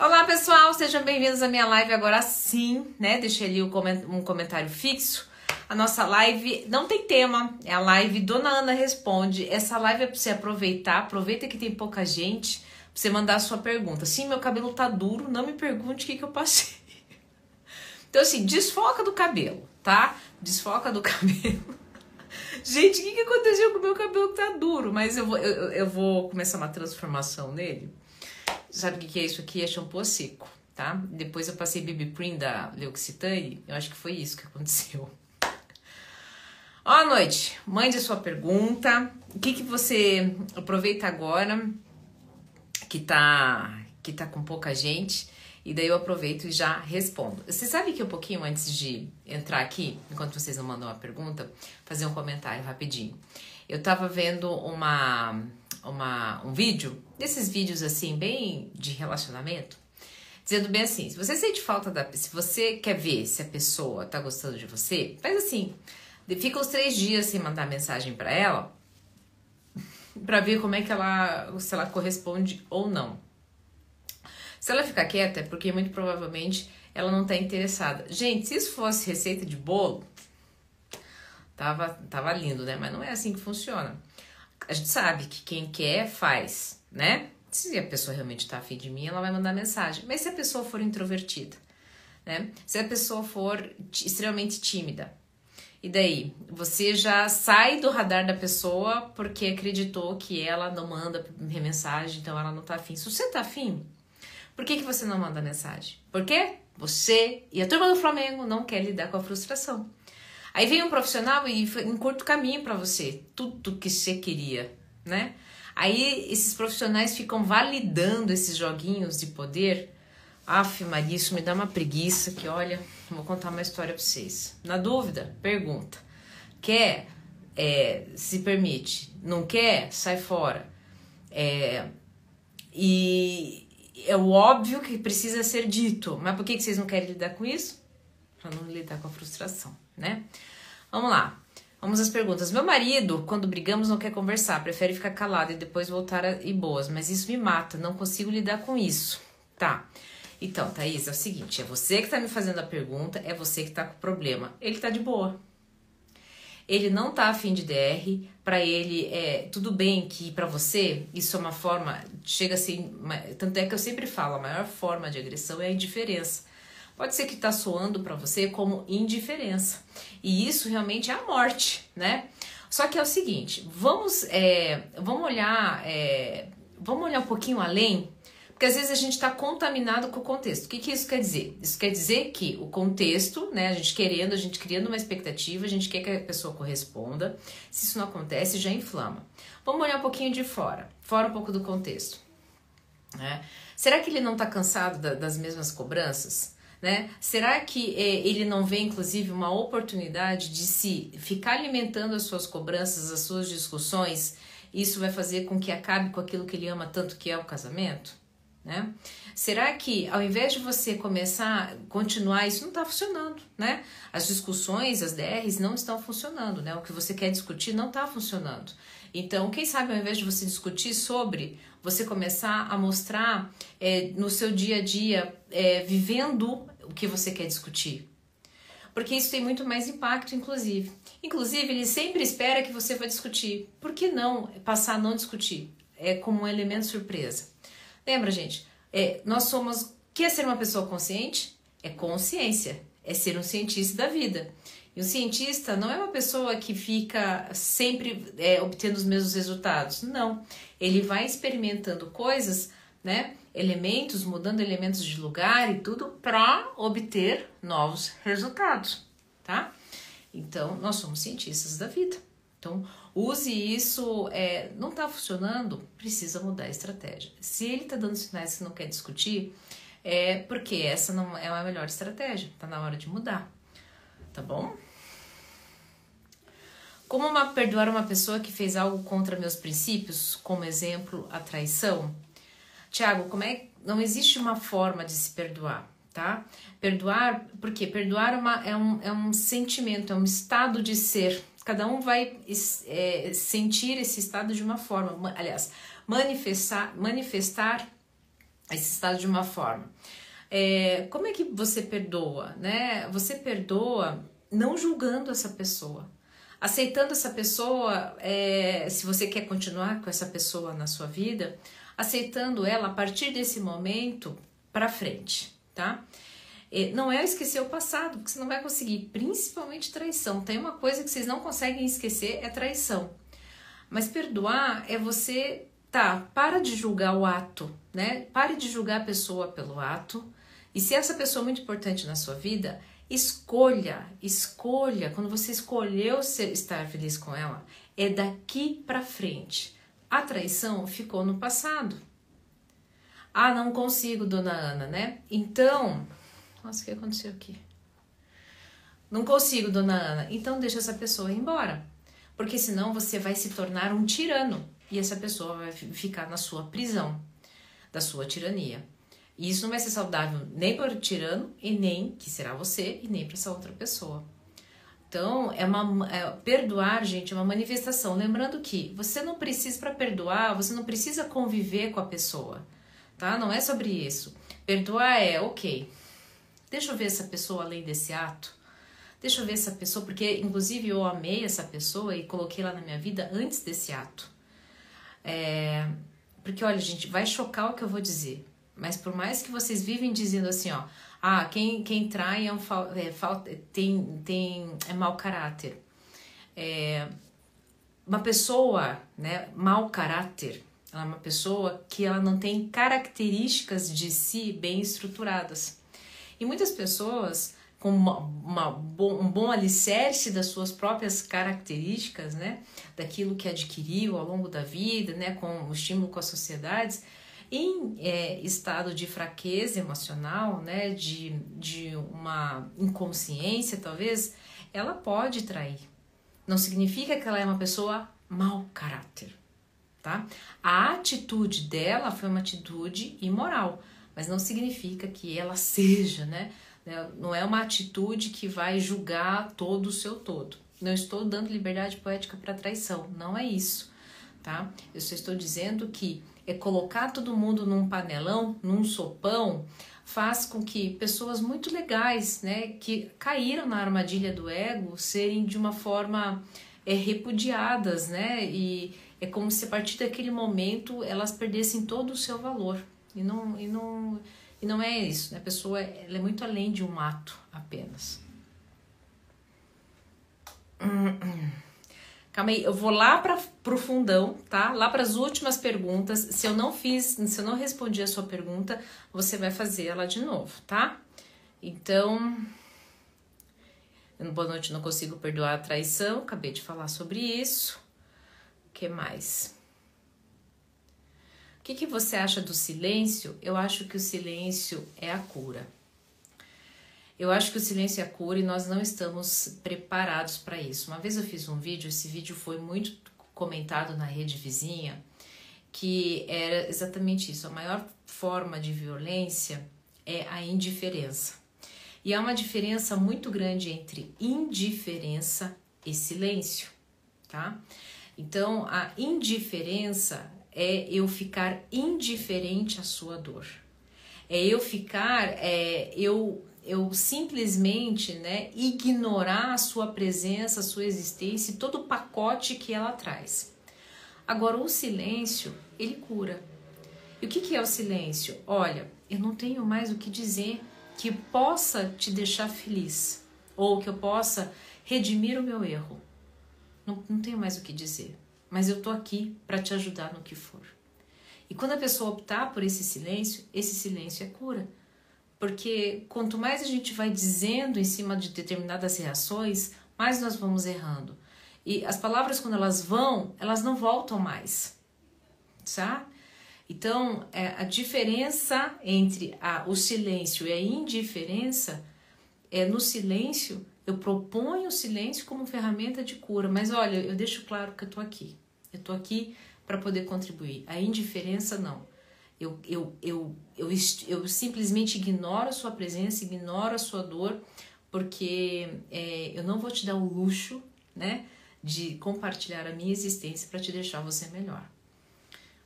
Olá pessoal, sejam bem-vindos à minha live agora sim, né? Deixei ali um comentário fixo. A nossa live não tem tema, é a live Dona Ana Responde. Essa live é para você aproveitar, aproveita que tem pouca gente, pra você mandar a sua pergunta. Sim, meu cabelo tá duro, não me pergunte o que, que eu passei. Então, assim, desfoca do cabelo, tá? Desfoca do cabelo. Gente, o que, que aconteceu com o meu cabelo que tá duro? Mas eu vou, eu, eu vou começar uma transformação nele. Sabe o que, é isso aqui? É shampoo seco, tá? Depois eu passei BB da L'Occitane. Eu acho que foi isso que aconteceu. Boa noite. Mande a sua pergunta. O que, que você aproveita agora que tá, que tá com pouca gente e daí eu aproveito e já respondo. Você sabe que um pouquinho antes de entrar aqui, enquanto vocês não mandam a pergunta, fazer um comentário rapidinho. Eu tava vendo uma, uma, um vídeo, desses vídeos assim, bem de relacionamento, dizendo bem assim: se você sente falta da. Se você quer ver se a pessoa tá gostando de você, faz assim. Fica os três dias sem mandar mensagem para ela, para ver como é que ela. se ela corresponde ou não. Se ela ficar quieta, é porque muito provavelmente ela não tá interessada. Gente, se isso fosse receita de bolo, tava, tava lindo, né? Mas não é assim que funciona. A gente sabe que quem quer, faz, né? Se a pessoa realmente tá afim de mim, ela vai mandar mensagem. Mas se a pessoa for introvertida, né? Se a pessoa for extremamente tímida, e daí? Você já sai do radar da pessoa porque acreditou que ela não manda mensagem, então ela não tá afim. Se você tá afim, por que, que você não manda mensagem? Porque você e a turma do Flamengo não quer lidar com a frustração. Aí vem um profissional e encurta o caminho para você, tudo que você queria, né? Aí esses profissionais ficam validando esses joguinhos de poder. Aff, Maria, isso me dá uma preguiça que, olha, vou contar uma história para vocês. Na dúvida, pergunta. Quer? É, se permite. Não quer? Sai fora. É, e, é o óbvio que precisa ser dito. Mas por que, vocês não querem lidar com isso? Para não lidar com a frustração, né? Vamos lá. Vamos às perguntas. Meu marido, quando brigamos, não quer conversar, prefere ficar calado e depois voltar a ir boas, mas isso me mata, não consigo lidar com isso. Tá. Então, Thaís, é o seguinte: é você que tá me fazendo a pergunta, é você que tá com o problema. Ele tá de boa ele não tá afim de DR, para ele é tudo bem que para você isso é uma forma, chega assim, tanto é que eu sempre falo, a maior forma de agressão é a indiferença. Pode ser que tá soando para você como indiferença. E isso realmente é a morte, né? Só que é o seguinte, vamos, é, vamos olhar, é, vamos olhar um pouquinho além porque às vezes a gente está contaminado com o contexto. O que, que isso quer dizer? Isso quer dizer que o contexto, né, a gente querendo, a gente criando uma expectativa, a gente quer que a pessoa corresponda. Se isso não acontece, já inflama. Vamos olhar um pouquinho de fora, fora um pouco do contexto. Né? Será que ele não está cansado da, das mesmas cobranças? Né? Será que é, ele não vê, inclusive, uma oportunidade de se ficar alimentando as suas cobranças, as suas discussões? Isso vai fazer com que acabe com aquilo que ele ama tanto, que é o casamento? né? Será que ao invés de você começar, continuar, isso não está funcionando, né? As discussões, as DRs não estão funcionando, né? O que você quer discutir não está funcionando. Então, quem sabe ao invés de você discutir sobre, você começar a mostrar é, no seu dia a dia, é, vivendo o que você quer discutir. Porque isso tem muito mais impacto, inclusive. Inclusive, ele sempre espera que você vai discutir. Por que não passar a não discutir? É como um elemento surpresa. Lembra, gente? É, nós somos. Quer ser uma pessoa consciente? É consciência. É ser um cientista da vida. E o cientista não é uma pessoa que fica sempre é, obtendo os mesmos resultados. Não. Ele vai experimentando coisas, né? Elementos, mudando elementos de lugar e tudo para obter novos resultados, tá? Então, nós somos cientistas da vida. Então, use isso, é, não está funcionando, precisa mudar a estratégia. Se ele está dando sinais que não quer discutir, é porque essa não é a melhor estratégia, está na hora de mudar, tá bom? Como uma, perdoar uma pessoa que fez algo contra meus princípios, como exemplo, a traição? Tiago, como é não existe uma forma de se perdoar, tá? Perdoar, porque perdoar é, uma, é, um, é um sentimento, é um estado de ser, cada um vai é, sentir esse estado de uma forma, aliás, manifestar, manifestar esse estado de uma forma. É, como é que você perdoa, né? Você perdoa não julgando essa pessoa, aceitando essa pessoa, é, se você quer continuar com essa pessoa na sua vida, aceitando ela a partir desse momento para frente, tá? É, não é esquecer o passado, porque você não vai conseguir, principalmente traição. Tem uma coisa que vocês não conseguem esquecer, é traição. Mas perdoar é você, tá, para de julgar o ato, né? Pare de julgar a pessoa pelo ato. E se essa pessoa é muito importante na sua vida, escolha, escolha, quando você escolheu ser, estar feliz com ela, é daqui para frente. A traição ficou no passado. Ah, não consigo, dona Ana, né? Então, nossa, o que aconteceu aqui? Não consigo, dona Ana. Então deixa essa pessoa ir embora. Porque senão você vai se tornar um tirano e essa pessoa vai ficar na sua prisão, da sua tirania. E isso não vai ser saudável nem para o tirano e nem que será você e nem para essa outra pessoa. Então, é uma é, perdoar, gente, é uma manifestação. Lembrando que você não precisa para perdoar, você não precisa conviver com a pessoa, tá? Não é sobre isso. Perdoar é, OK, Deixa eu ver essa pessoa além desse ato. Deixa eu ver essa pessoa, porque inclusive eu amei essa pessoa e coloquei lá na minha vida antes desse ato. É, porque olha, gente, vai chocar o que eu vou dizer. Mas por mais que vocês vivem dizendo assim, ó, ah, quem, quem trai é um é, tem, tem é mau caráter. É, uma pessoa, né, mau caráter, ela é uma pessoa que ela não tem características de si bem estruturadas. E muitas pessoas com uma, uma, um bom alicerce das suas próprias características, né, daquilo que adquiriu ao longo da vida, né, com o estímulo com as sociedades, em é, estado de fraqueza emocional, né, de, de uma inconsciência talvez, ela pode trair. Não significa que ela é uma pessoa mau caráter, tá? A atitude dela foi uma atitude imoral, mas não significa que ela seja, né? Não é uma atitude que vai julgar todo o seu todo. Não estou dando liberdade poética para traição, não é isso, tá? Eu só estou dizendo que é colocar todo mundo num panelão, num sopão, faz com que pessoas muito legais, né, que caíram na armadilha do ego, serem de uma forma é, repudiadas, né? E é como se a partir daquele momento elas perdessem todo o seu valor. E não, e não, e não é isso, né? A pessoa ela é muito além de um ato apenas. Calma aí, eu vou lá para pro fundão, tá? Lá para as últimas perguntas. Se eu não fiz, se eu não respondi a sua pergunta, você vai fazer ela de novo, tá? Então, boa noite, não consigo perdoar a traição. Acabei de falar sobre isso. O que mais? O que, que você acha do silêncio? Eu acho que o silêncio é a cura. Eu acho que o silêncio é cura e nós não estamos preparados para isso. Uma vez eu fiz um vídeo, esse vídeo foi muito comentado na rede vizinha, que era exatamente isso. A maior forma de violência é a indiferença. E há uma diferença muito grande entre indiferença e silêncio, tá? Então, a indiferença é eu ficar indiferente à sua dor. É eu ficar, é, eu, eu simplesmente né, ignorar a sua presença, a sua existência e todo o pacote que ela traz. Agora, o silêncio, ele cura. E o que, que é o silêncio? Olha, eu não tenho mais o que dizer que possa te deixar feliz ou que eu possa redimir o meu erro. Não, não tenho mais o que dizer mas eu tô aqui para te ajudar no que for. E quando a pessoa optar por esse silêncio, esse silêncio é cura. Porque quanto mais a gente vai dizendo em cima de determinadas reações, mais nós vamos errando. E as palavras, quando elas vão, elas não voltam mais. Tá? Então, é, a diferença entre a, o silêncio e a indiferença é no silêncio eu proponho o silêncio como ferramenta de cura, mas olha, eu deixo claro que eu tô aqui. Eu tô aqui para poder contribuir. A indiferença não. Eu, eu, eu, eu, eu simplesmente ignoro a sua presença, ignoro a sua dor, porque é, eu não vou te dar o luxo, né, de compartilhar a minha existência para te deixar você melhor.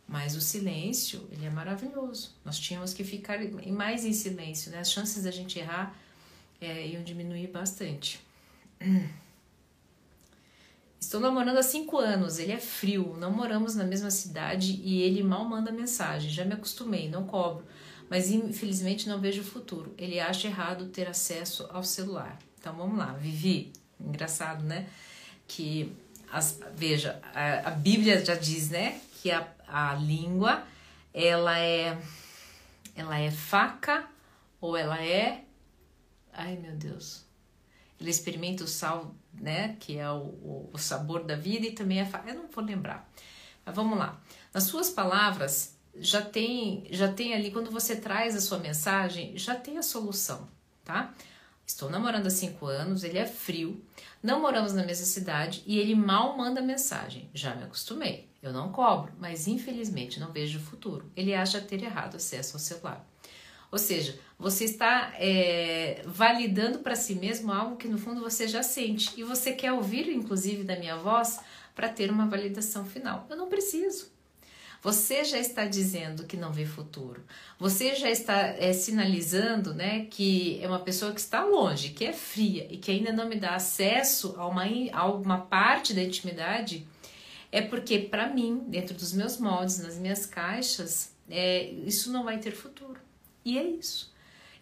Mas o silêncio, ele é maravilhoso. Nós tínhamos que ficar mais em silêncio, né? As chances da gente errar é, iam diminuir bastante. Estou namorando há cinco anos, ele é frio, não moramos na mesma cidade e ele mal manda mensagem. Já me acostumei, não cobro, mas infelizmente não vejo o futuro. Ele acha errado ter acesso ao celular. Então vamos lá, Vivi. Engraçado, né? Que as, veja, a, a Bíblia já diz, né, que a, a língua ela é ela é faca ou ela é ai meu Deus ele experimenta o sal né que é o, o sabor da vida e também faca eu não vou lembrar mas vamos lá nas suas palavras já tem já tem ali quando você traz a sua mensagem já tem a solução tá Estou namorando há cinco anos, ele é frio, não moramos na mesma cidade e ele mal manda mensagem. Já me acostumei. Eu não cobro, mas infelizmente não vejo o futuro. Ele acha ter errado acesso ao celular. Ou seja, você está é, validando para si mesmo algo que no fundo você já sente e você quer ouvir, inclusive, da minha voz para ter uma validação final. Eu não preciso. Você já está dizendo que não vê futuro. Você já está é, sinalizando, né, que é uma pessoa que está longe, que é fria e que ainda não me dá acesso a uma, a uma parte da intimidade. É porque para mim, dentro dos meus moldes, nas minhas caixas, é, isso não vai ter futuro. E é isso.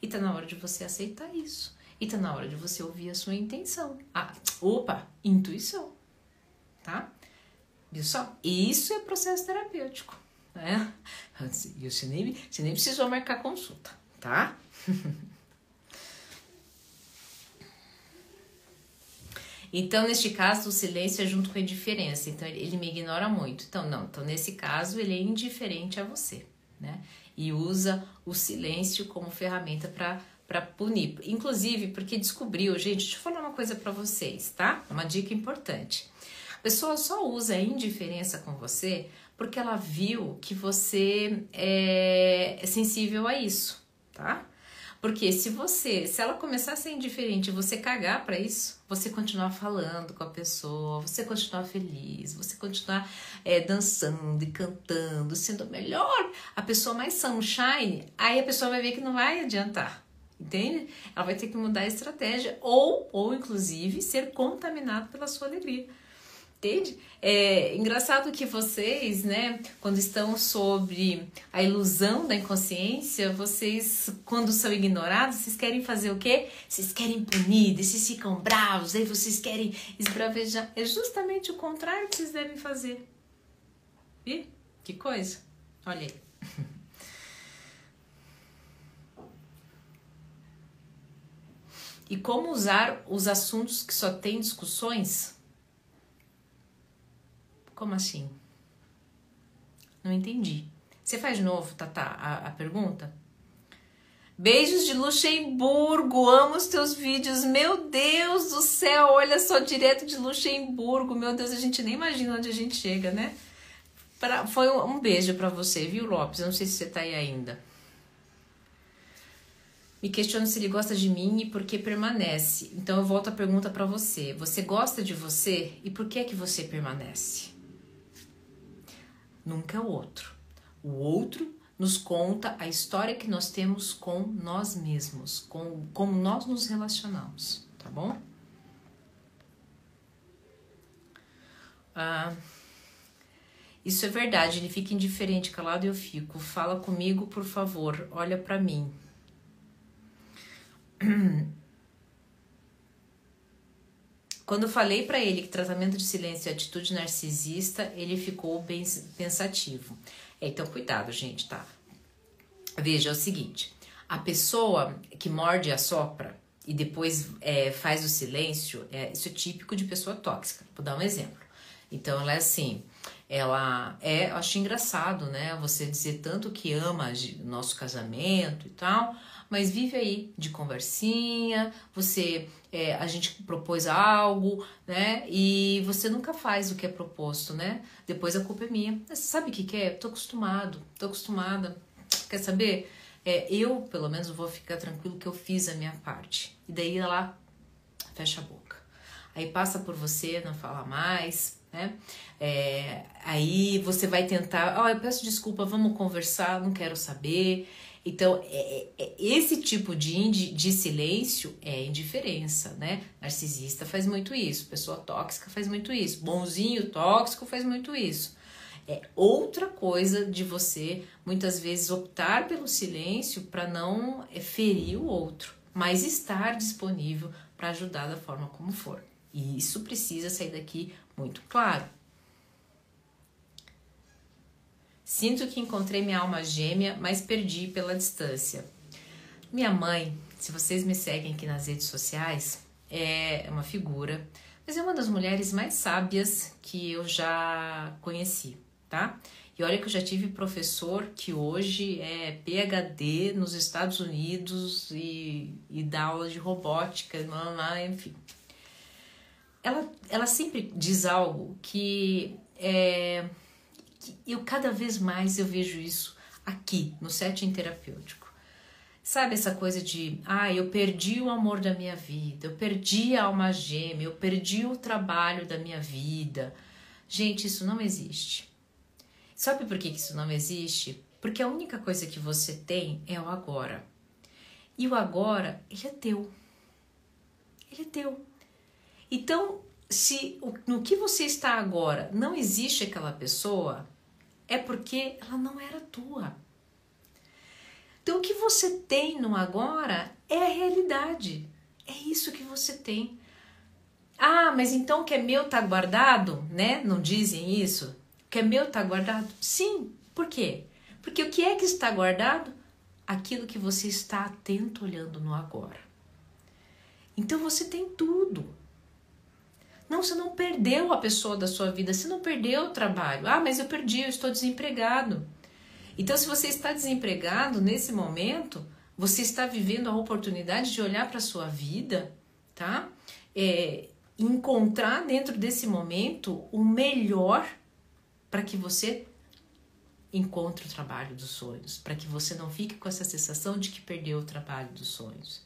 E tá na hora de você aceitar isso. E tá na hora de você ouvir a sua intenção. Ah, opa, intuição. Tá? Viu só? Isso é processo terapêutico, né? E você nem, você nem precisou marcar consulta, tá? Então, neste caso, o silêncio é junto com a indiferença. Então, ele me ignora muito. Então, não. Então, nesse caso, ele é indiferente a você, né? E usa o silêncio como ferramenta para punir. Inclusive, porque descobriu, gente, deixa eu falar uma coisa para vocês, tá? Uma dica importante. A pessoa só usa a indiferença com você porque ela viu que você é, é sensível a isso, tá? Porque se você, se ela começar a ser indiferente e você cagar para isso, você continuar falando com a pessoa, você continuar feliz, você continuar é, dançando e cantando, sendo melhor, a pessoa mais sunshine, aí a pessoa vai ver que não vai adiantar. Entende? Ela vai ter que mudar a estratégia ou, ou inclusive, ser contaminado pela sua alegria. Entende? É engraçado que vocês, né, quando estão sobre a ilusão da inconsciência, vocês, quando são ignorados, vocês querem fazer o quê? Vocês querem punir, vocês ficam bravos, aí vocês querem esbravejar. É justamente o contrário que vocês devem fazer. E que coisa? Olha aí. E como usar os assuntos que só têm discussões? Como assim? Não entendi. Você faz de novo, Tata, a, a pergunta? Beijos de Luxemburgo, amo os teus vídeos. Meu Deus do céu, olha só, direto de Luxemburgo. Meu Deus, a gente nem imagina onde a gente chega, né? Pra, foi um, um beijo para você, viu, Lopes? Eu não sei se você tá aí ainda. Me questiono se ele gosta de mim e por que permanece. Então eu volto a pergunta para você. Você gosta de você e por que é que você permanece? Nunca o outro. O outro nos conta a história que nós temos com nós mesmos, com como nós nos relacionamos, tá bom? Ah, isso é verdade, ele fica indiferente, calado eu fico. Fala comigo, por favor, olha para mim. Quando falei para ele que tratamento de silêncio é atitude narcisista, ele ficou bem pensativo. É, então, cuidado, gente, tá? Veja, é o seguinte: a pessoa que morde e assopra e depois é, faz o silêncio, é, isso é típico de pessoa tóxica. Vou dar um exemplo. Então, ela é assim: ela é, eu acho engraçado, né? Você dizer tanto que ama o nosso casamento e tal, mas vive aí de conversinha, você é, a gente propôs algo, né? E você nunca faz o que é proposto, né? Depois a culpa é minha. Mas sabe o que, que é? Tô acostumado, tô acostumada. Quer saber? É, eu, pelo menos, vou ficar tranquilo que eu fiz a minha parte. E daí ela fecha a boca. Aí passa por você, não fala mais, né? É, aí você vai tentar, ó, oh, eu peço desculpa, vamos conversar, não quero saber. Então, é, é, é esse tipo de, de silêncio é indiferença, né? Narcisista faz muito isso, pessoa tóxica faz muito isso, bonzinho tóxico faz muito isso. É outra coisa de você muitas vezes optar pelo silêncio para não é, ferir o outro, mas estar disponível para ajudar da forma como for. E isso precisa sair daqui muito claro. Sinto que encontrei minha alma gêmea, mas perdi pela distância. Minha mãe, se vocês me seguem aqui nas redes sociais, é uma figura, mas é uma das mulheres mais sábias que eu já conheci tá? E olha que eu já tive professor que hoje é PhD nos Estados Unidos e, e dá aula de robótica, enfim. Ela, ela sempre diz algo que, é, eu cada vez mais eu vejo isso aqui no setting terapêutico. Sabe essa coisa de, ah, eu perdi o amor da minha vida, eu perdi a alma gêmea, eu perdi o trabalho da minha vida. Gente, isso não existe. Sabe por que isso não existe? Porque a única coisa que você tem é o agora. E o agora, ele é teu. Ele é teu. Então, se no que você está agora não existe aquela pessoa, é porque ela não era tua. Então, o que você tem no agora é a realidade. É isso que você tem. Ah, mas então o que é meu tá guardado, né? Não dizem isso? que é meu está guardado? Sim. Por quê? Porque o que é que está guardado? Aquilo que você está atento olhando no agora. Então você tem tudo. Não, você não perdeu a pessoa da sua vida, você não perdeu o trabalho. Ah, mas eu perdi, eu estou desempregado. Então, se você está desempregado nesse momento, você está vivendo a oportunidade de olhar para a sua vida, tá? É, encontrar dentro desse momento o melhor para que você encontre o trabalho dos sonhos, para que você não fique com essa sensação de que perdeu o trabalho dos sonhos.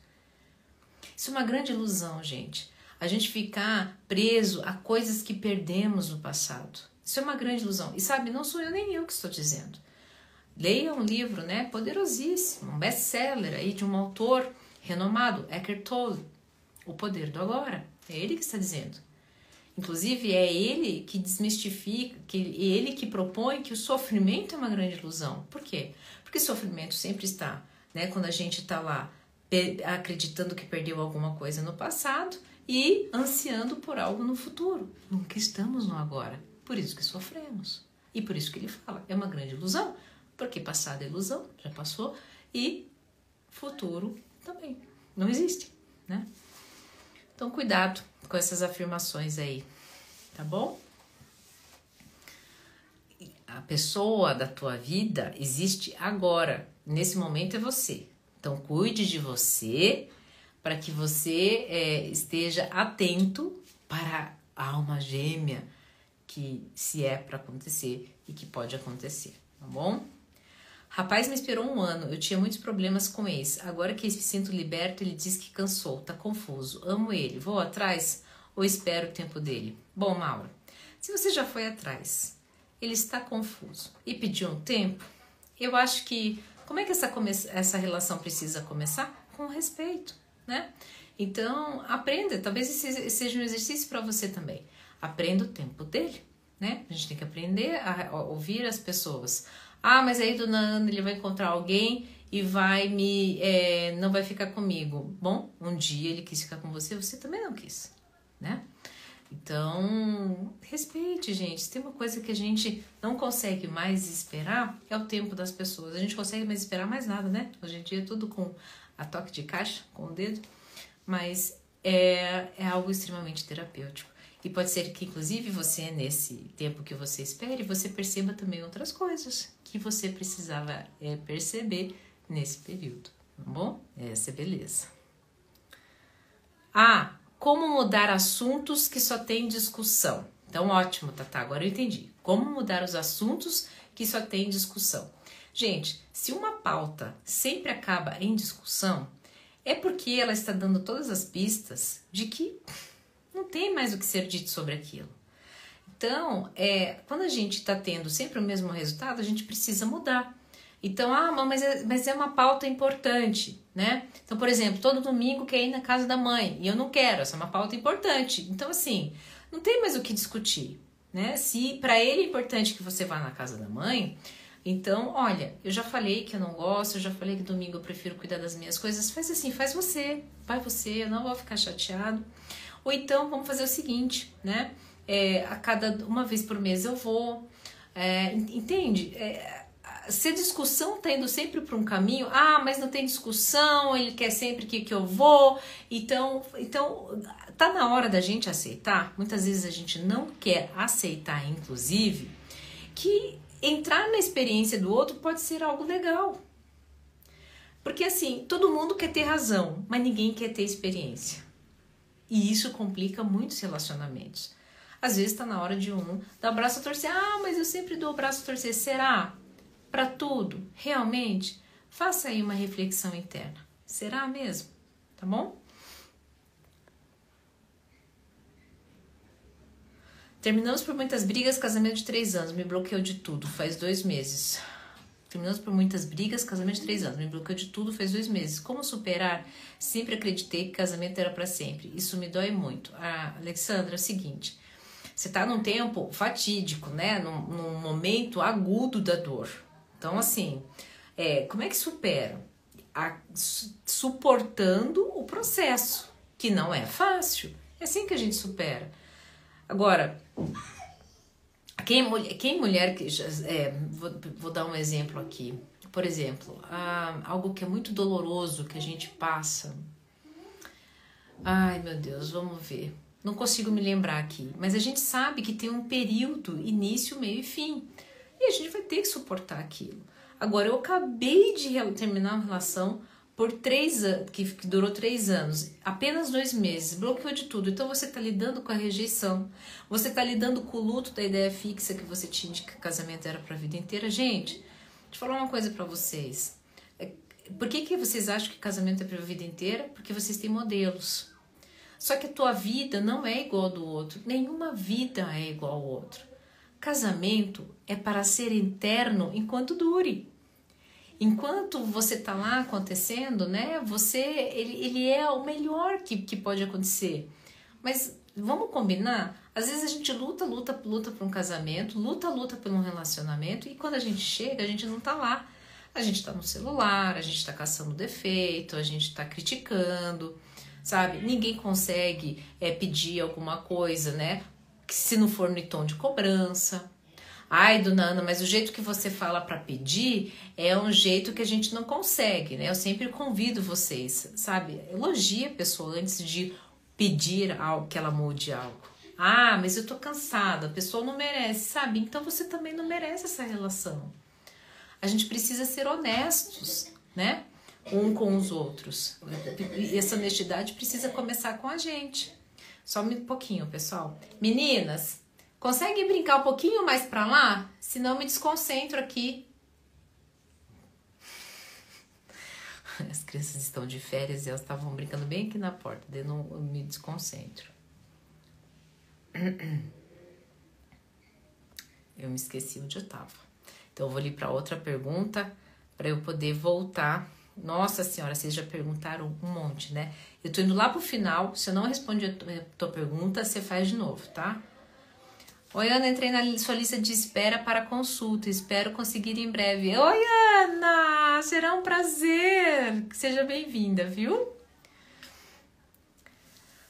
Isso é uma grande ilusão, gente. A gente ficar preso a coisas que perdemos no passado. Isso é uma grande ilusão. E sabe, não sou eu nem eu que estou dizendo. Leia um livro, né, poderosíssimo, um best-seller aí de um autor renomado, Eckhart Tolle, O Poder do Agora. É ele que está dizendo. Inclusive, é ele que desmistifica, que ele que propõe que o sofrimento é uma grande ilusão. Por quê? Porque sofrimento sempre está, né? Quando a gente está lá acreditando que perdeu alguma coisa no passado e ansiando por algo no futuro. Nunca estamos no agora. Por isso que sofremos. E por isso que ele fala, é uma grande ilusão, porque passado é ilusão, já passou, e futuro também. Não existe, né? Então, cuidado com essas afirmações aí, tá bom? A pessoa da tua vida existe agora, nesse momento é você. Então, cuide de você para que você é, esteja atento para a alma gêmea que se é para acontecer e que pode acontecer, tá bom? Rapaz me esperou um ano, eu tinha muitos problemas com esse. Agora que me sinto liberto, ele diz que cansou, tá confuso. Amo ele, vou atrás ou espero o tempo dele? Bom, Mauro, se você já foi atrás, ele está confuso e pediu um tempo, eu acho que como é que essa, essa relação precisa começar? Com respeito, né? Então, aprenda, talvez esse seja um exercício para você também. Aprenda o tempo dele, né? A gente tem que aprender a ouvir as pessoas. Ah, mas aí do Nando ele vai encontrar alguém e vai me. É, não vai ficar comigo. Bom, um dia ele quis ficar com você, você também não quis, né? Então, respeite, gente. Tem uma coisa que a gente não consegue mais esperar, é o tempo das pessoas. A gente consegue mais esperar mais nada, né? Hoje em dia é tudo com a toque de caixa, com o dedo, mas é, é algo extremamente terapêutico. E pode ser que, inclusive, você, nesse tempo que você espere, você perceba também outras coisas que você precisava é, perceber nesse período, tá bom? Essa é beleza. Ah, como mudar assuntos que só tem discussão. Então, ótimo, Tata, agora eu entendi. Como mudar os assuntos que só tem discussão. Gente, se uma pauta sempre acaba em discussão, é porque ela está dando todas as pistas de que não tem mais o que ser dito sobre aquilo. Então, é, quando a gente está tendo sempre o mesmo resultado, a gente precisa mudar. Então, ah, mas é, mas é uma pauta importante, né? Então, por exemplo, todo domingo quer ir na casa da mãe e eu não quero, essa é uma pauta importante. Então, assim, não tem mais o que discutir, né? Se para ele é importante que você vá na casa da mãe, então, olha, eu já falei que eu não gosto, eu já falei que domingo eu prefiro cuidar das minhas coisas. Faz assim, faz você, vai você, eu não vou ficar chateado. Ou então, vamos fazer o seguinte, né? É, a cada uma vez por mês eu vou. É, entende? É, se a discussão tá indo sempre para um caminho, ah, mas não tem discussão, ele quer sempre que, que eu vou, então, então tá na hora da gente aceitar. Muitas vezes a gente não quer aceitar, inclusive, que entrar na experiência do outro pode ser algo legal. Porque assim, todo mundo quer ter razão, mas ninguém quer ter experiência. E isso complica muitos relacionamentos. Às vezes está na hora de um dar o braço a torcer. Ah, mas eu sempre dou o braço a torcer. Será? Para tudo? Realmente? Faça aí uma reflexão interna. Será mesmo? Tá bom? Terminamos por muitas brigas, casamento de três anos, me bloqueou de tudo, faz dois meses. Terminamos por muitas brigas, casamento de três anos, me bloqueou de tudo, faz dois meses. Como superar? Sempre acreditei que casamento era para sempre. Isso me dói muito. Ah, Alexandra, é o seguinte: você tá num tempo fatídico, né? Num, num momento agudo da dor. Então, assim, é, como é que supera? A, suportando o processo, que não é fácil. É assim que a gente supera. Agora, quem, quem mulher que é, vou, vou, dar um exemplo aqui. Por exemplo, ah, algo que é muito doloroso que a gente passa. Ai meu Deus, vamos ver. Não consigo me lembrar aqui, mas a gente sabe que tem um período, início, meio e fim. E a gente vai ter que suportar aquilo. Agora, eu acabei de terminar uma relação por três anos, que durou três anos, apenas dois meses, bloqueou de tudo. Então você está lidando com a rejeição, você está lidando com o luto da ideia fixa que você tinha de que casamento era para a vida inteira. Gente, deixa eu falar uma coisa para vocês. É, por que, que vocês acham que casamento é para a vida inteira? Porque vocês têm modelos. Só que a tua vida não é igual do outro. Nenhuma vida é igual ao outro. Casamento é para ser interno enquanto dure enquanto você está lá acontecendo, né? Você, ele, ele é o melhor que, que pode acontecer. Mas vamos combinar? Às vezes a gente luta, luta, luta por um casamento, luta, luta por um relacionamento e quando a gente chega, a gente não tá lá. A gente tá no celular, a gente tá caçando defeito, a gente tá criticando, sabe? Ninguém consegue é, pedir alguma coisa, né? Se não for no tom de cobrança. Ai, dona Ana, mas o jeito que você fala para pedir é um jeito que a gente não consegue, né? Eu sempre convido vocês, sabe? Elogie a pessoa antes de pedir algo que ela mude algo. Ah, mas eu tô cansada, a pessoa não merece, sabe? Então você também não merece essa relação. A gente precisa ser honestos, né? Um com os outros. E essa honestidade precisa começar com a gente. Só um pouquinho, pessoal. Meninas, Consegue brincar um pouquinho mais para lá? Senão me desconcentro aqui. As crianças estão de férias e elas estavam brincando bem aqui na porta, daí eu me desconcentro. Eu me esqueci onde eu estava. Então eu vou ali para outra pergunta para eu poder voltar. Nossa senhora, vocês já perguntaram um monte, né? Eu tô indo lá pro final. Se eu não respondi a tua pergunta, você faz de novo, tá? Oi, Ana, entrei na sua lista de espera para consulta. Espero conseguir em breve. Oi, Ana! Será um prazer. Seja bem-vinda, viu?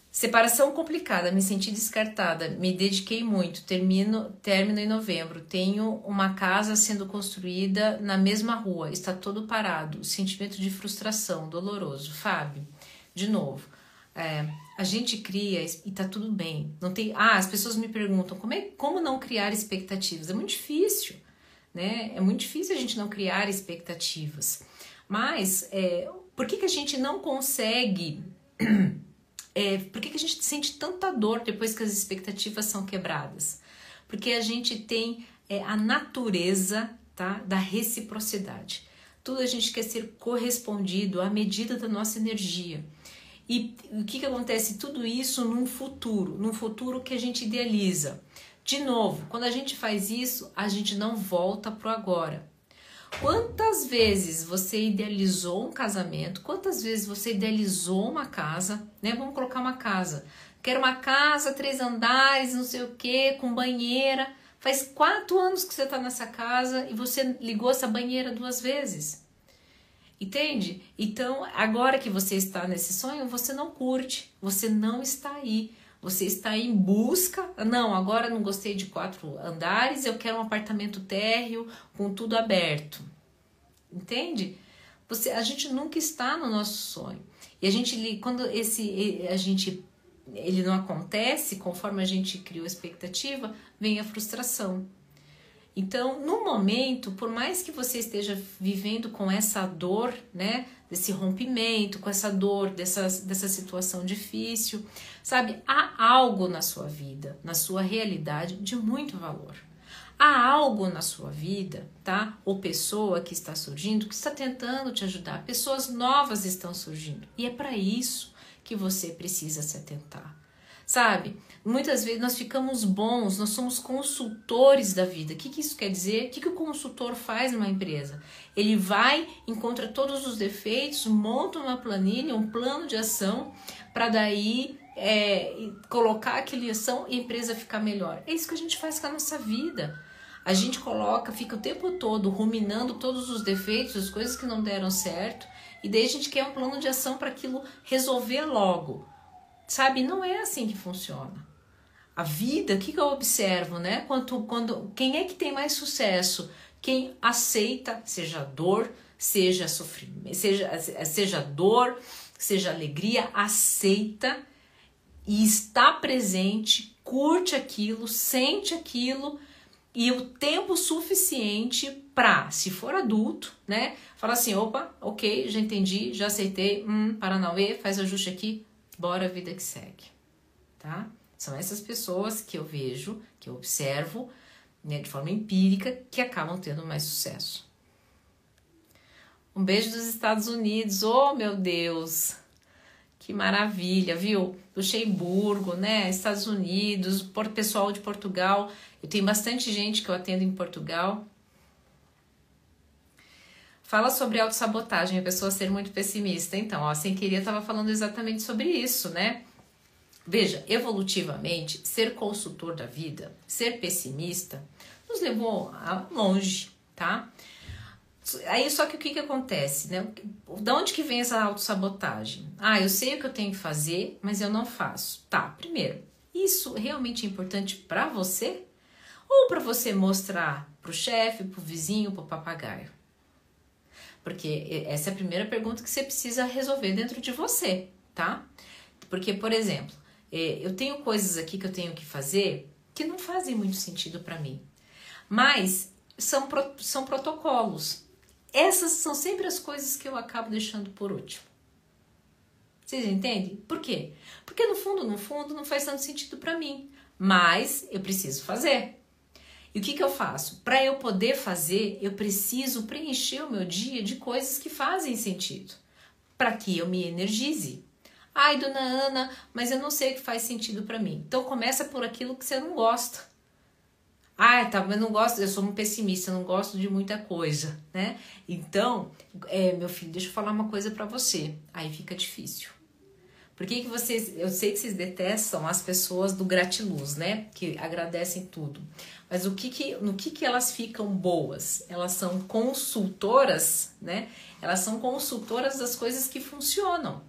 Separação complicada, me senti descartada, me dediquei muito, termino, termino em novembro. Tenho uma casa sendo construída na mesma rua, está todo parado. Sentimento de frustração, doloroso. Fábio, de novo. É, a gente cria e tá tudo bem. Não tem. Ah, as pessoas me perguntam como é como não criar expectativas. É muito difícil, né? É muito difícil a gente não criar expectativas. Mas é, por que, que a gente não consegue? É, por que, que a gente sente tanta dor depois que as expectativas são quebradas? Porque a gente tem é, a natureza tá, da reciprocidade. Tudo a gente quer ser correspondido à medida da nossa energia. E o que, que acontece? Tudo isso num futuro, num futuro que a gente idealiza. De novo, quando a gente faz isso, a gente não volta pro agora. Quantas vezes você idealizou um casamento? Quantas vezes você idealizou uma casa? Né? Vamos colocar uma casa. Quero uma casa, três andares, não sei o que, com banheira. Faz quatro anos que você está nessa casa e você ligou essa banheira duas vezes. Entende? Então, agora que você está nesse sonho, você não curte, você não está aí. Você está em busca. Não, agora não gostei de quatro andares, eu quero um apartamento térreo com tudo aberto. Entende? Você, a gente nunca está no nosso sonho. E a gente, quando esse, a gente, ele não acontece conforme a gente criou a expectativa, vem a frustração. Então, no momento, por mais que você esteja vivendo com essa dor, né, desse rompimento, com essa dor, dessa, dessa situação difícil, sabe, há algo na sua vida, na sua realidade de muito valor. Há algo na sua vida, tá? Ou pessoa que está surgindo, que está tentando te ajudar. Pessoas novas estão surgindo. E é para isso que você precisa se atentar. Sabe? Muitas vezes nós ficamos bons, nós somos consultores da vida. O que, que isso quer dizer? O que, que o consultor faz numa empresa? Ele vai, encontra todos os defeitos, monta uma planilha, um plano de ação, para daí é, colocar aquela ação e a empresa ficar melhor. É isso que a gente faz com a nossa vida. A gente coloca, fica o tempo todo ruminando todos os defeitos, as coisas que não deram certo, e daí a gente quer um plano de ação para aquilo resolver logo. Sabe? Não é assim que funciona. A vida, o que, que eu observo, né? Quando, quando, quem é que tem mais sucesso? Quem aceita, seja dor, seja sofrimento, seja, seja dor, seja alegria, aceita e está presente, curte aquilo, sente aquilo e o tempo suficiente para, se for adulto, né, falar assim, opa, ok, já entendi, já aceitei, hum, Paranauê, faz ajuste aqui, bora, vida que segue, tá? São essas pessoas que eu vejo, que eu observo, né, de forma empírica, que acabam tendo mais sucesso. Um beijo dos Estados Unidos, oh meu Deus! Que maravilha, viu? Luxemburgo, né? Estados Unidos, pessoal de Portugal. Eu tenho bastante gente que eu atendo em Portugal. Fala sobre autossabotagem, a pessoa ser muito pessimista. Então, ó, sem querer, estava falando exatamente sobre isso, né? Veja, evolutivamente, ser consultor da vida, ser pessimista, nos levou a longe, tá? Aí só que o que, que acontece, né? Da onde que vem essa autossabotagem? Ah, eu sei o que eu tenho que fazer, mas eu não faço. Tá, primeiro, isso realmente é importante para você? Ou para você mostrar pro chefe, pro vizinho, pro papagaio? Porque essa é a primeira pergunta que você precisa resolver dentro de você, tá? Porque, por exemplo, é, eu tenho coisas aqui que eu tenho que fazer que não fazem muito sentido para mim, mas são, são protocolos. Essas são sempre as coisas que eu acabo deixando por último. Vocês entendem? Por quê? Porque no fundo, no fundo, não faz tanto sentido para mim, mas eu preciso fazer. E o que, que eu faço? Para eu poder fazer, eu preciso preencher o meu dia de coisas que fazem sentido, para que eu me energize. Ai, dona Ana, mas eu não sei o que faz sentido para mim. Então começa por aquilo que você não gosta. Ah, tá, mas não gosto, eu sou um pessimista, não gosto de muita coisa, né? Então, é, meu filho, deixa eu falar uma coisa para você. Aí fica difícil. Por que, que vocês. Eu sei que vocês detestam as pessoas do gratiluz, né? Que agradecem tudo. Mas o que que, no que, que elas ficam boas? Elas são consultoras, né? Elas são consultoras das coisas que funcionam.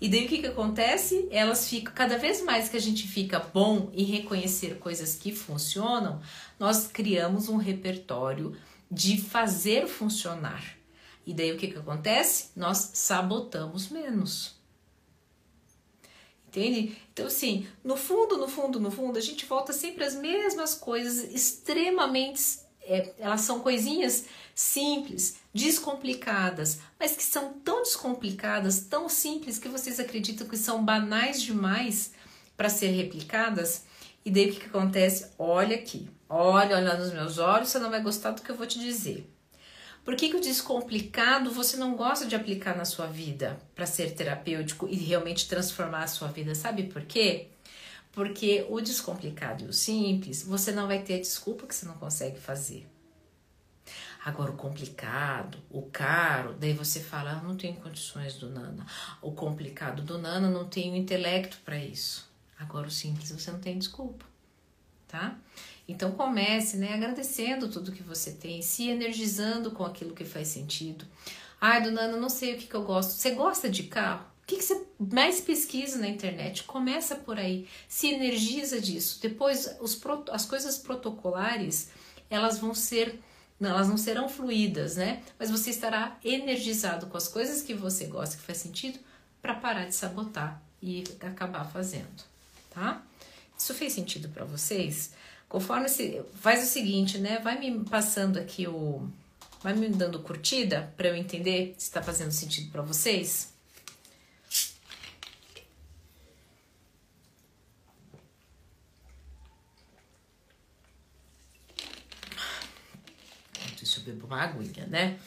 E daí o que, que acontece? Elas ficam, cada vez mais que a gente fica bom em reconhecer coisas que funcionam, nós criamos um repertório de fazer funcionar. E daí o que, que acontece? Nós sabotamos menos. Entende? Então, assim, no fundo, no fundo, no fundo, a gente volta sempre às mesmas coisas extremamente. É, elas são coisinhas simples, descomplicadas, mas que são tão descomplicadas, tão simples, que vocês acreditam que são banais demais para ser replicadas. E daí o que, que acontece? Olha aqui, olha, olha nos meus olhos, você não vai gostar do que eu vou te dizer. Por que, que o descomplicado você não gosta de aplicar na sua vida para ser terapêutico e realmente transformar a sua vida? Sabe por quê? Porque o descomplicado e o simples, você não vai ter desculpa que você não consegue fazer. Agora, o complicado, o caro, daí você fala, ah, não tenho condições do Nana. O complicado do Nana não tenho intelecto para isso. Agora, o simples, você não tem desculpa, tá? Então, comece, né, agradecendo tudo que você tem, se energizando com aquilo que faz sentido. Ai, do Nana, não sei o que, que eu gosto. Você gosta de carro? O que, que você mais pesquisa na internet? Começa por aí, se energiza disso. Depois, os, as coisas protocolares, elas vão ser não, elas não serão fluídas, né? Mas você estará energizado com as coisas que você gosta, que faz sentido, para parar de sabotar e acabar fazendo, tá? Isso fez sentido para vocês? Conforme se faz o seguinte, né? Vai me passando aqui o vai me dando curtida para eu entender se está fazendo sentido para vocês. eu bebo uma aguinha, né?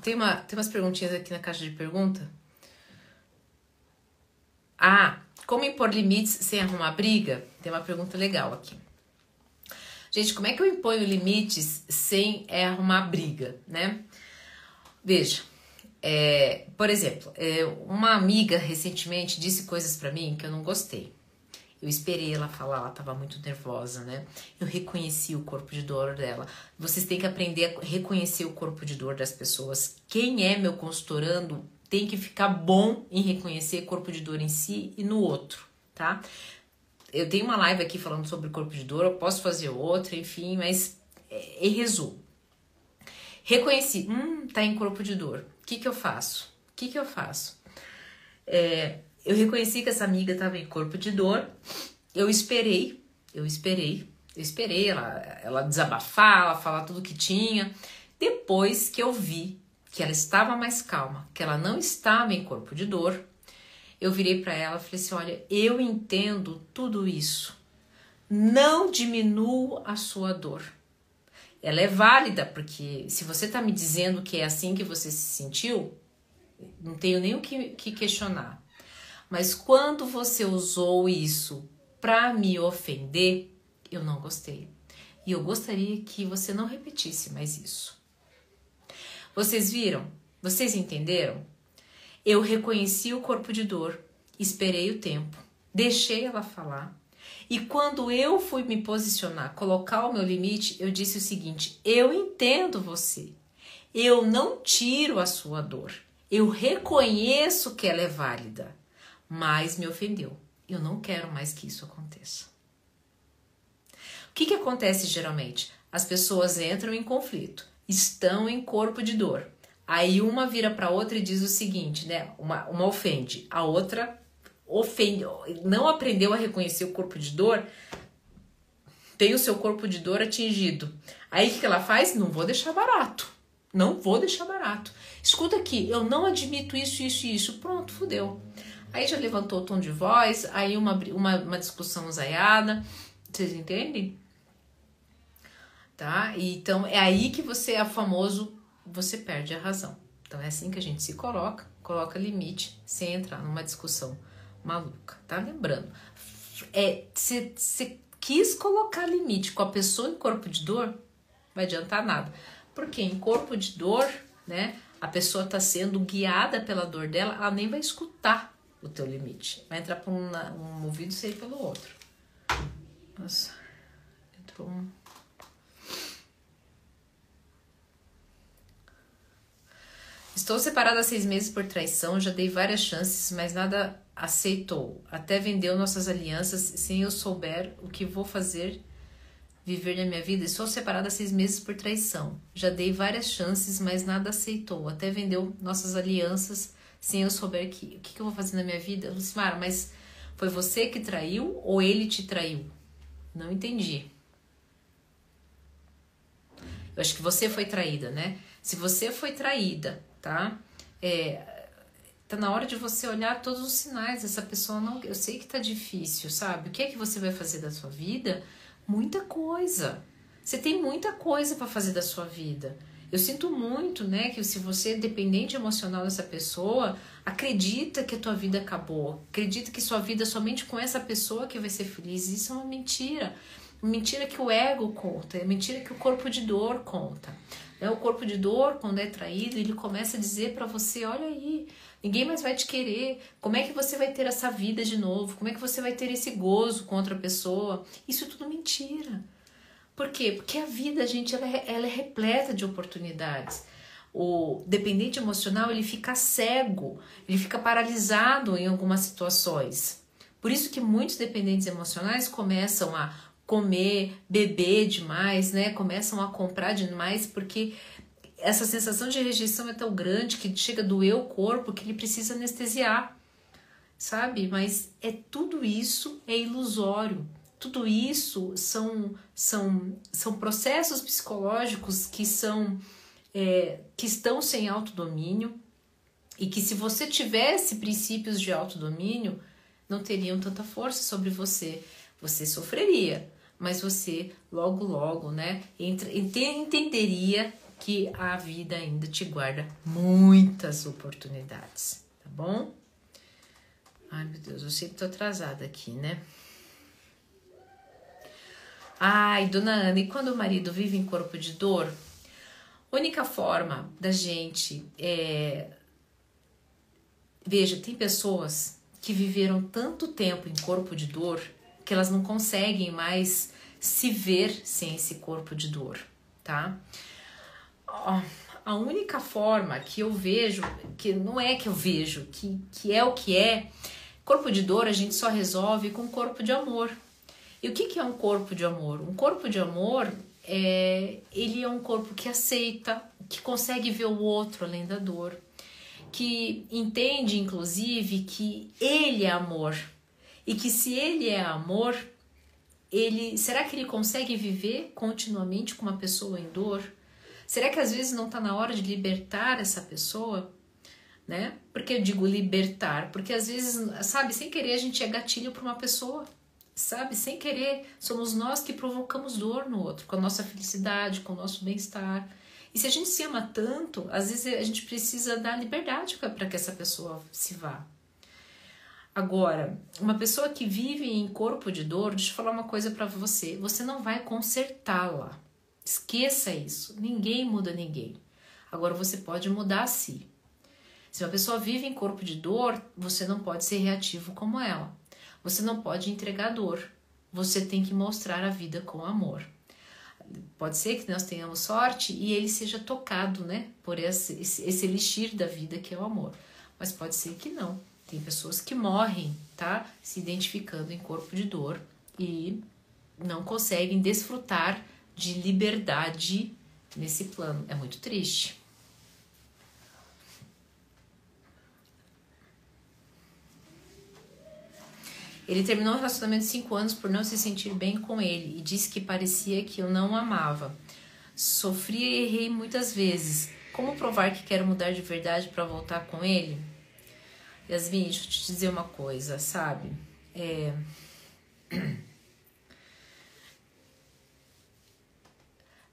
Tem, uma, tem umas perguntinhas aqui na caixa de pergunta. Ah, como impor limites sem arrumar briga? Tem uma pergunta legal aqui. Gente, como é que eu imponho limites sem é, arrumar briga, né? Veja, é, por exemplo, é, uma amiga recentemente disse coisas para mim que eu não gostei. Eu esperei ela falar, ela tava muito nervosa, né? Eu reconheci o corpo de dor dela. Vocês têm que aprender a reconhecer o corpo de dor das pessoas. Quem é meu consultorando tem que ficar bom em reconhecer corpo de dor em si e no outro, tá? Eu tenho uma live aqui falando sobre corpo de dor, eu posso fazer outra, enfim, mas é, em resumo. Reconheci, hum, tá em corpo de dor o que, que eu faço? O que, que eu faço? É, eu reconheci que essa amiga estava em corpo de dor. Eu esperei, eu esperei, eu esperei ela, ela desabafar, ela falar tudo que tinha. Depois que eu vi que ela estava mais calma, que ela não estava em corpo de dor, eu virei para ela e falei assim: olha, eu entendo tudo isso. Não diminua a sua dor ela é válida, porque se você está me dizendo que é assim que você se sentiu, não tenho nem o que, que questionar. Mas quando você usou isso para me ofender, eu não gostei. E eu gostaria que você não repetisse mais isso. Vocês viram? Vocês entenderam? Eu reconheci o corpo de dor, esperei o tempo, deixei ela falar e quando eu fui me posicionar, colocar o meu limite, eu disse o seguinte: eu entendo você. Eu não tiro a sua dor. Eu reconheço que ela é válida, mas me ofendeu. Eu não quero mais que isso aconteça. O que, que acontece geralmente? As pessoas entram em conflito, estão em corpo de dor. Aí uma vira para outra e diz o seguinte, né? Uma, uma ofende, a outra ofende, não aprendeu a reconhecer o corpo de dor, tem o seu corpo de dor atingido. Aí o que ela faz? Não vou deixar barato. Não vou deixar barato. Escuta aqui, eu não admito isso, isso e isso. Pronto, fudeu. Aí já levantou o tom de voz, aí uma, uma, uma discussão zaiada. Vocês entendem? Tá? Então é aí que você é famoso, você perde a razão. Então é assim que a gente se coloca, coloca limite sem entrar numa discussão maluca, tá? Lembrando, é, você quis colocar limite com a pessoa em corpo de dor, não vai adiantar nada. Porque em corpo de dor, né, a pessoa tá sendo guiada pela dor dela, ela nem vai escutar o teu limite. Vai entrar por um, um ouvido e sair pelo outro. Nossa, entrou um. Estou separada há seis meses por traição, já dei várias chances, mas nada aceitou. Até vendeu nossas alianças sem eu souber o que vou fazer viver na minha vida. Estou separada há seis meses por traição. Já dei várias chances, mas nada aceitou. Até vendeu nossas alianças sem eu souber que, o que, eu vou fazer na minha vida. Lucimara, mas foi você que traiu ou ele te traiu? Não entendi. Eu acho que você foi traída, né? Se você foi traída tá? É, tá na hora de você olhar todos os sinais. Essa pessoa não. Eu sei que tá difícil, sabe? O que é que você vai fazer da sua vida? Muita coisa. Você tem muita coisa para fazer da sua vida. Eu sinto muito, né, que se você é dependente emocional dessa pessoa, acredita que a tua vida acabou, acredita que sua vida é somente com essa pessoa que vai ser feliz. Isso é uma mentira. Mentira que o ego conta, é mentira que o corpo de dor conta. Né? O corpo de dor, quando é traído, ele começa a dizer para você: olha aí, ninguém mais vai te querer. Como é que você vai ter essa vida de novo? Como é que você vai ter esse gozo com outra pessoa? Isso é tudo mentira. Por quê? Porque a vida, gente, ela é, ela é repleta de oportunidades. O dependente emocional ele fica cego, ele fica paralisado em algumas situações. Por isso que muitos dependentes emocionais começam a comer, beber demais, né? Começam a comprar demais porque essa sensação de rejeição é tão grande que chega a doer o corpo que ele precisa anestesiar, sabe? Mas é tudo isso é ilusório. Tudo isso são, são, são processos psicológicos que são é, que estão sem autodomínio e que se você tivesse princípios de autodomínio não teriam tanta força sobre você. Você sofreria, mas você logo, logo, né, entenderia que a vida ainda te guarda muitas oportunidades, tá bom? Ai, meu Deus, eu sempre tô atrasada aqui, né? Ai, dona Ana, e quando o marido vive em corpo de dor? Única forma da gente é... Veja, tem pessoas que viveram tanto tempo em corpo de dor que elas não conseguem mais se ver sem esse corpo de dor, tá? A única forma que eu vejo, que não é que eu vejo, que, que é o que é, corpo de dor a gente só resolve com corpo de amor. E o que, que é um corpo de amor? Um corpo de amor é, ele é um corpo que aceita, que consegue ver o outro além da dor, que entende, inclusive, que ele é amor e que se ele é amor, ele será que ele consegue viver continuamente com uma pessoa em dor? Será que às vezes não está na hora de libertar essa pessoa? Né? Porque eu digo libertar, porque às vezes, sabe, sem querer a gente é gatilho para uma pessoa, sabe? Sem querer, somos nós que provocamos dor no outro, com a nossa felicidade, com o nosso bem-estar. E se a gente se ama tanto, às vezes a gente precisa dar liberdade para que essa pessoa se vá. Agora, uma pessoa que vive em corpo de dor, deixa eu falar uma coisa para você: você não vai consertá-la. Esqueça isso. Ninguém muda ninguém. Agora você pode mudar a si. Se uma pessoa vive em corpo de dor, você não pode ser reativo como ela. Você não pode entregar dor. Você tem que mostrar a vida com amor. Pode ser que nós tenhamos sorte e ele seja tocado, né, por esse, esse, esse elixir da vida que é o amor. Mas pode ser que não tem pessoas que morrem, tá? Se identificando em corpo de dor e não conseguem desfrutar de liberdade nesse plano. É muito triste. Ele terminou o relacionamento de 5 anos por não se sentir bem com ele e disse que parecia que eu não amava. Sofri e errei muitas vezes. Como provar que quero mudar de verdade para voltar com ele? Yasmin, deixa eu te dizer uma coisa, sabe? É...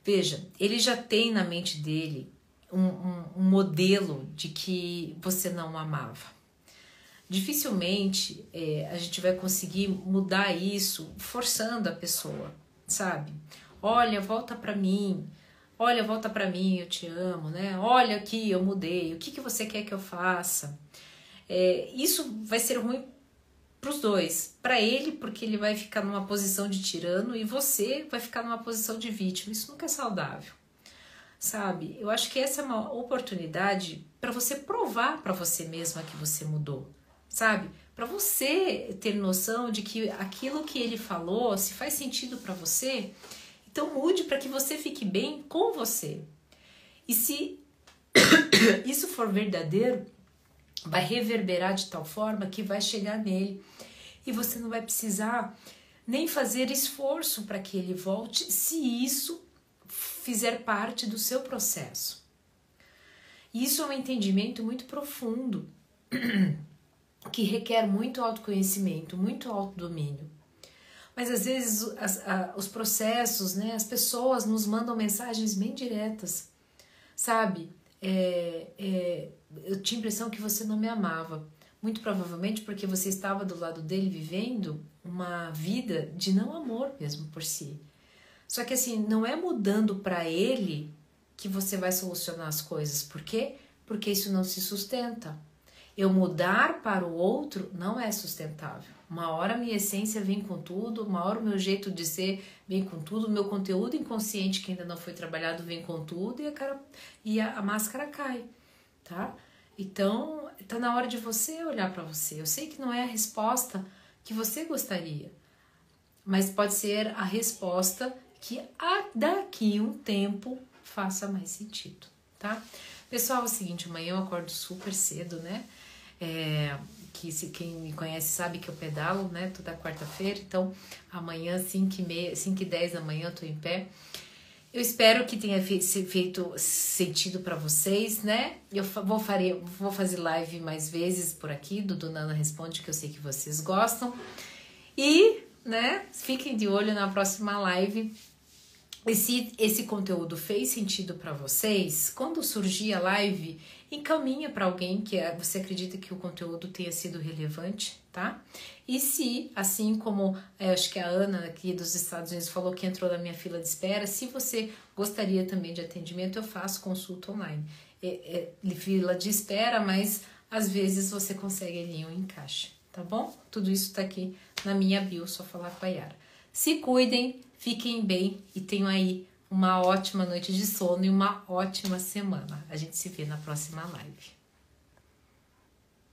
Veja, ele já tem na mente dele um, um, um, modelo de que você não amava. Dificilmente é, a gente vai conseguir mudar isso forçando a pessoa, sabe? Olha, volta para mim. Olha, volta para mim, eu te amo, né? Olha aqui, eu mudei. O que, que você quer que eu faça? É, isso vai ser ruim para os dois. Para ele, porque ele vai ficar numa posição de tirano, e você vai ficar numa posição de vítima. Isso nunca é saudável. Sabe? Eu acho que essa é uma oportunidade para você provar para você mesma que você mudou. Sabe? Para você ter noção de que aquilo que ele falou, se faz sentido para você, então mude para que você fique bem com você. E se isso for verdadeiro, vai reverberar de tal forma que vai chegar nele e você não vai precisar nem fazer esforço para que ele volte se isso fizer parte do seu processo. Isso é um entendimento muito profundo que requer muito autoconhecimento, muito autodomínio. Mas às vezes as, a, os processos, né, as pessoas nos mandam mensagens bem diretas sabe? É, é, eu tinha a impressão que você não me amava. Muito provavelmente porque você estava do lado dele vivendo uma vida de não amor mesmo por si. Só que assim, não é mudando para ele que você vai solucionar as coisas. Por quê? Porque isso não se sustenta. Eu mudar para o outro não é sustentável. Uma hora minha essência vem com tudo, uma hora o meu jeito de ser vem com tudo, o meu conteúdo inconsciente que ainda não foi trabalhado vem com tudo e a, cara, e a, a máscara cai, tá? Então, tá na hora de você olhar para você. Eu sei que não é a resposta que você gostaria, mas pode ser a resposta que daqui um tempo faça mais sentido, tá? Pessoal, é o seguinte, amanhã eu acordo super cedo, né? É, que se quem me conhece sabe que eu pedalo, né, toda quarta-feira, então amanhã 5 e, meia, 5 e 10 da manhã eu tô em pé. Eu espero que tenha feito sentido para vocês, né? Eu vou, farei, vou fazer live mais vezes por aqui, do Donana Responde, que eu sei que vocês gostam. E, né, fiquem de olho na próxima live e se esse conteúdo fez sentido para vocês, quando surgir a live, encaminha para alguém que é, você acredita que o conteúdo tenha sido relevante, tá? E se, assim como é, acho que a Ana aqui dos Estados Unidos falou que entrou na minha fila de espera, se você gostaria também de atendimento, eu faço consulta online. É, é fila de espera, mas às vezes você consegue ali um encaixe, tá bom? Tudo isso tá aqui na minha bio, só falar com a Yara. Se cuidem, fiquem bem e tenham aí uma ótima noite de sono e uma ótima semana. A gente se vê na próxima live.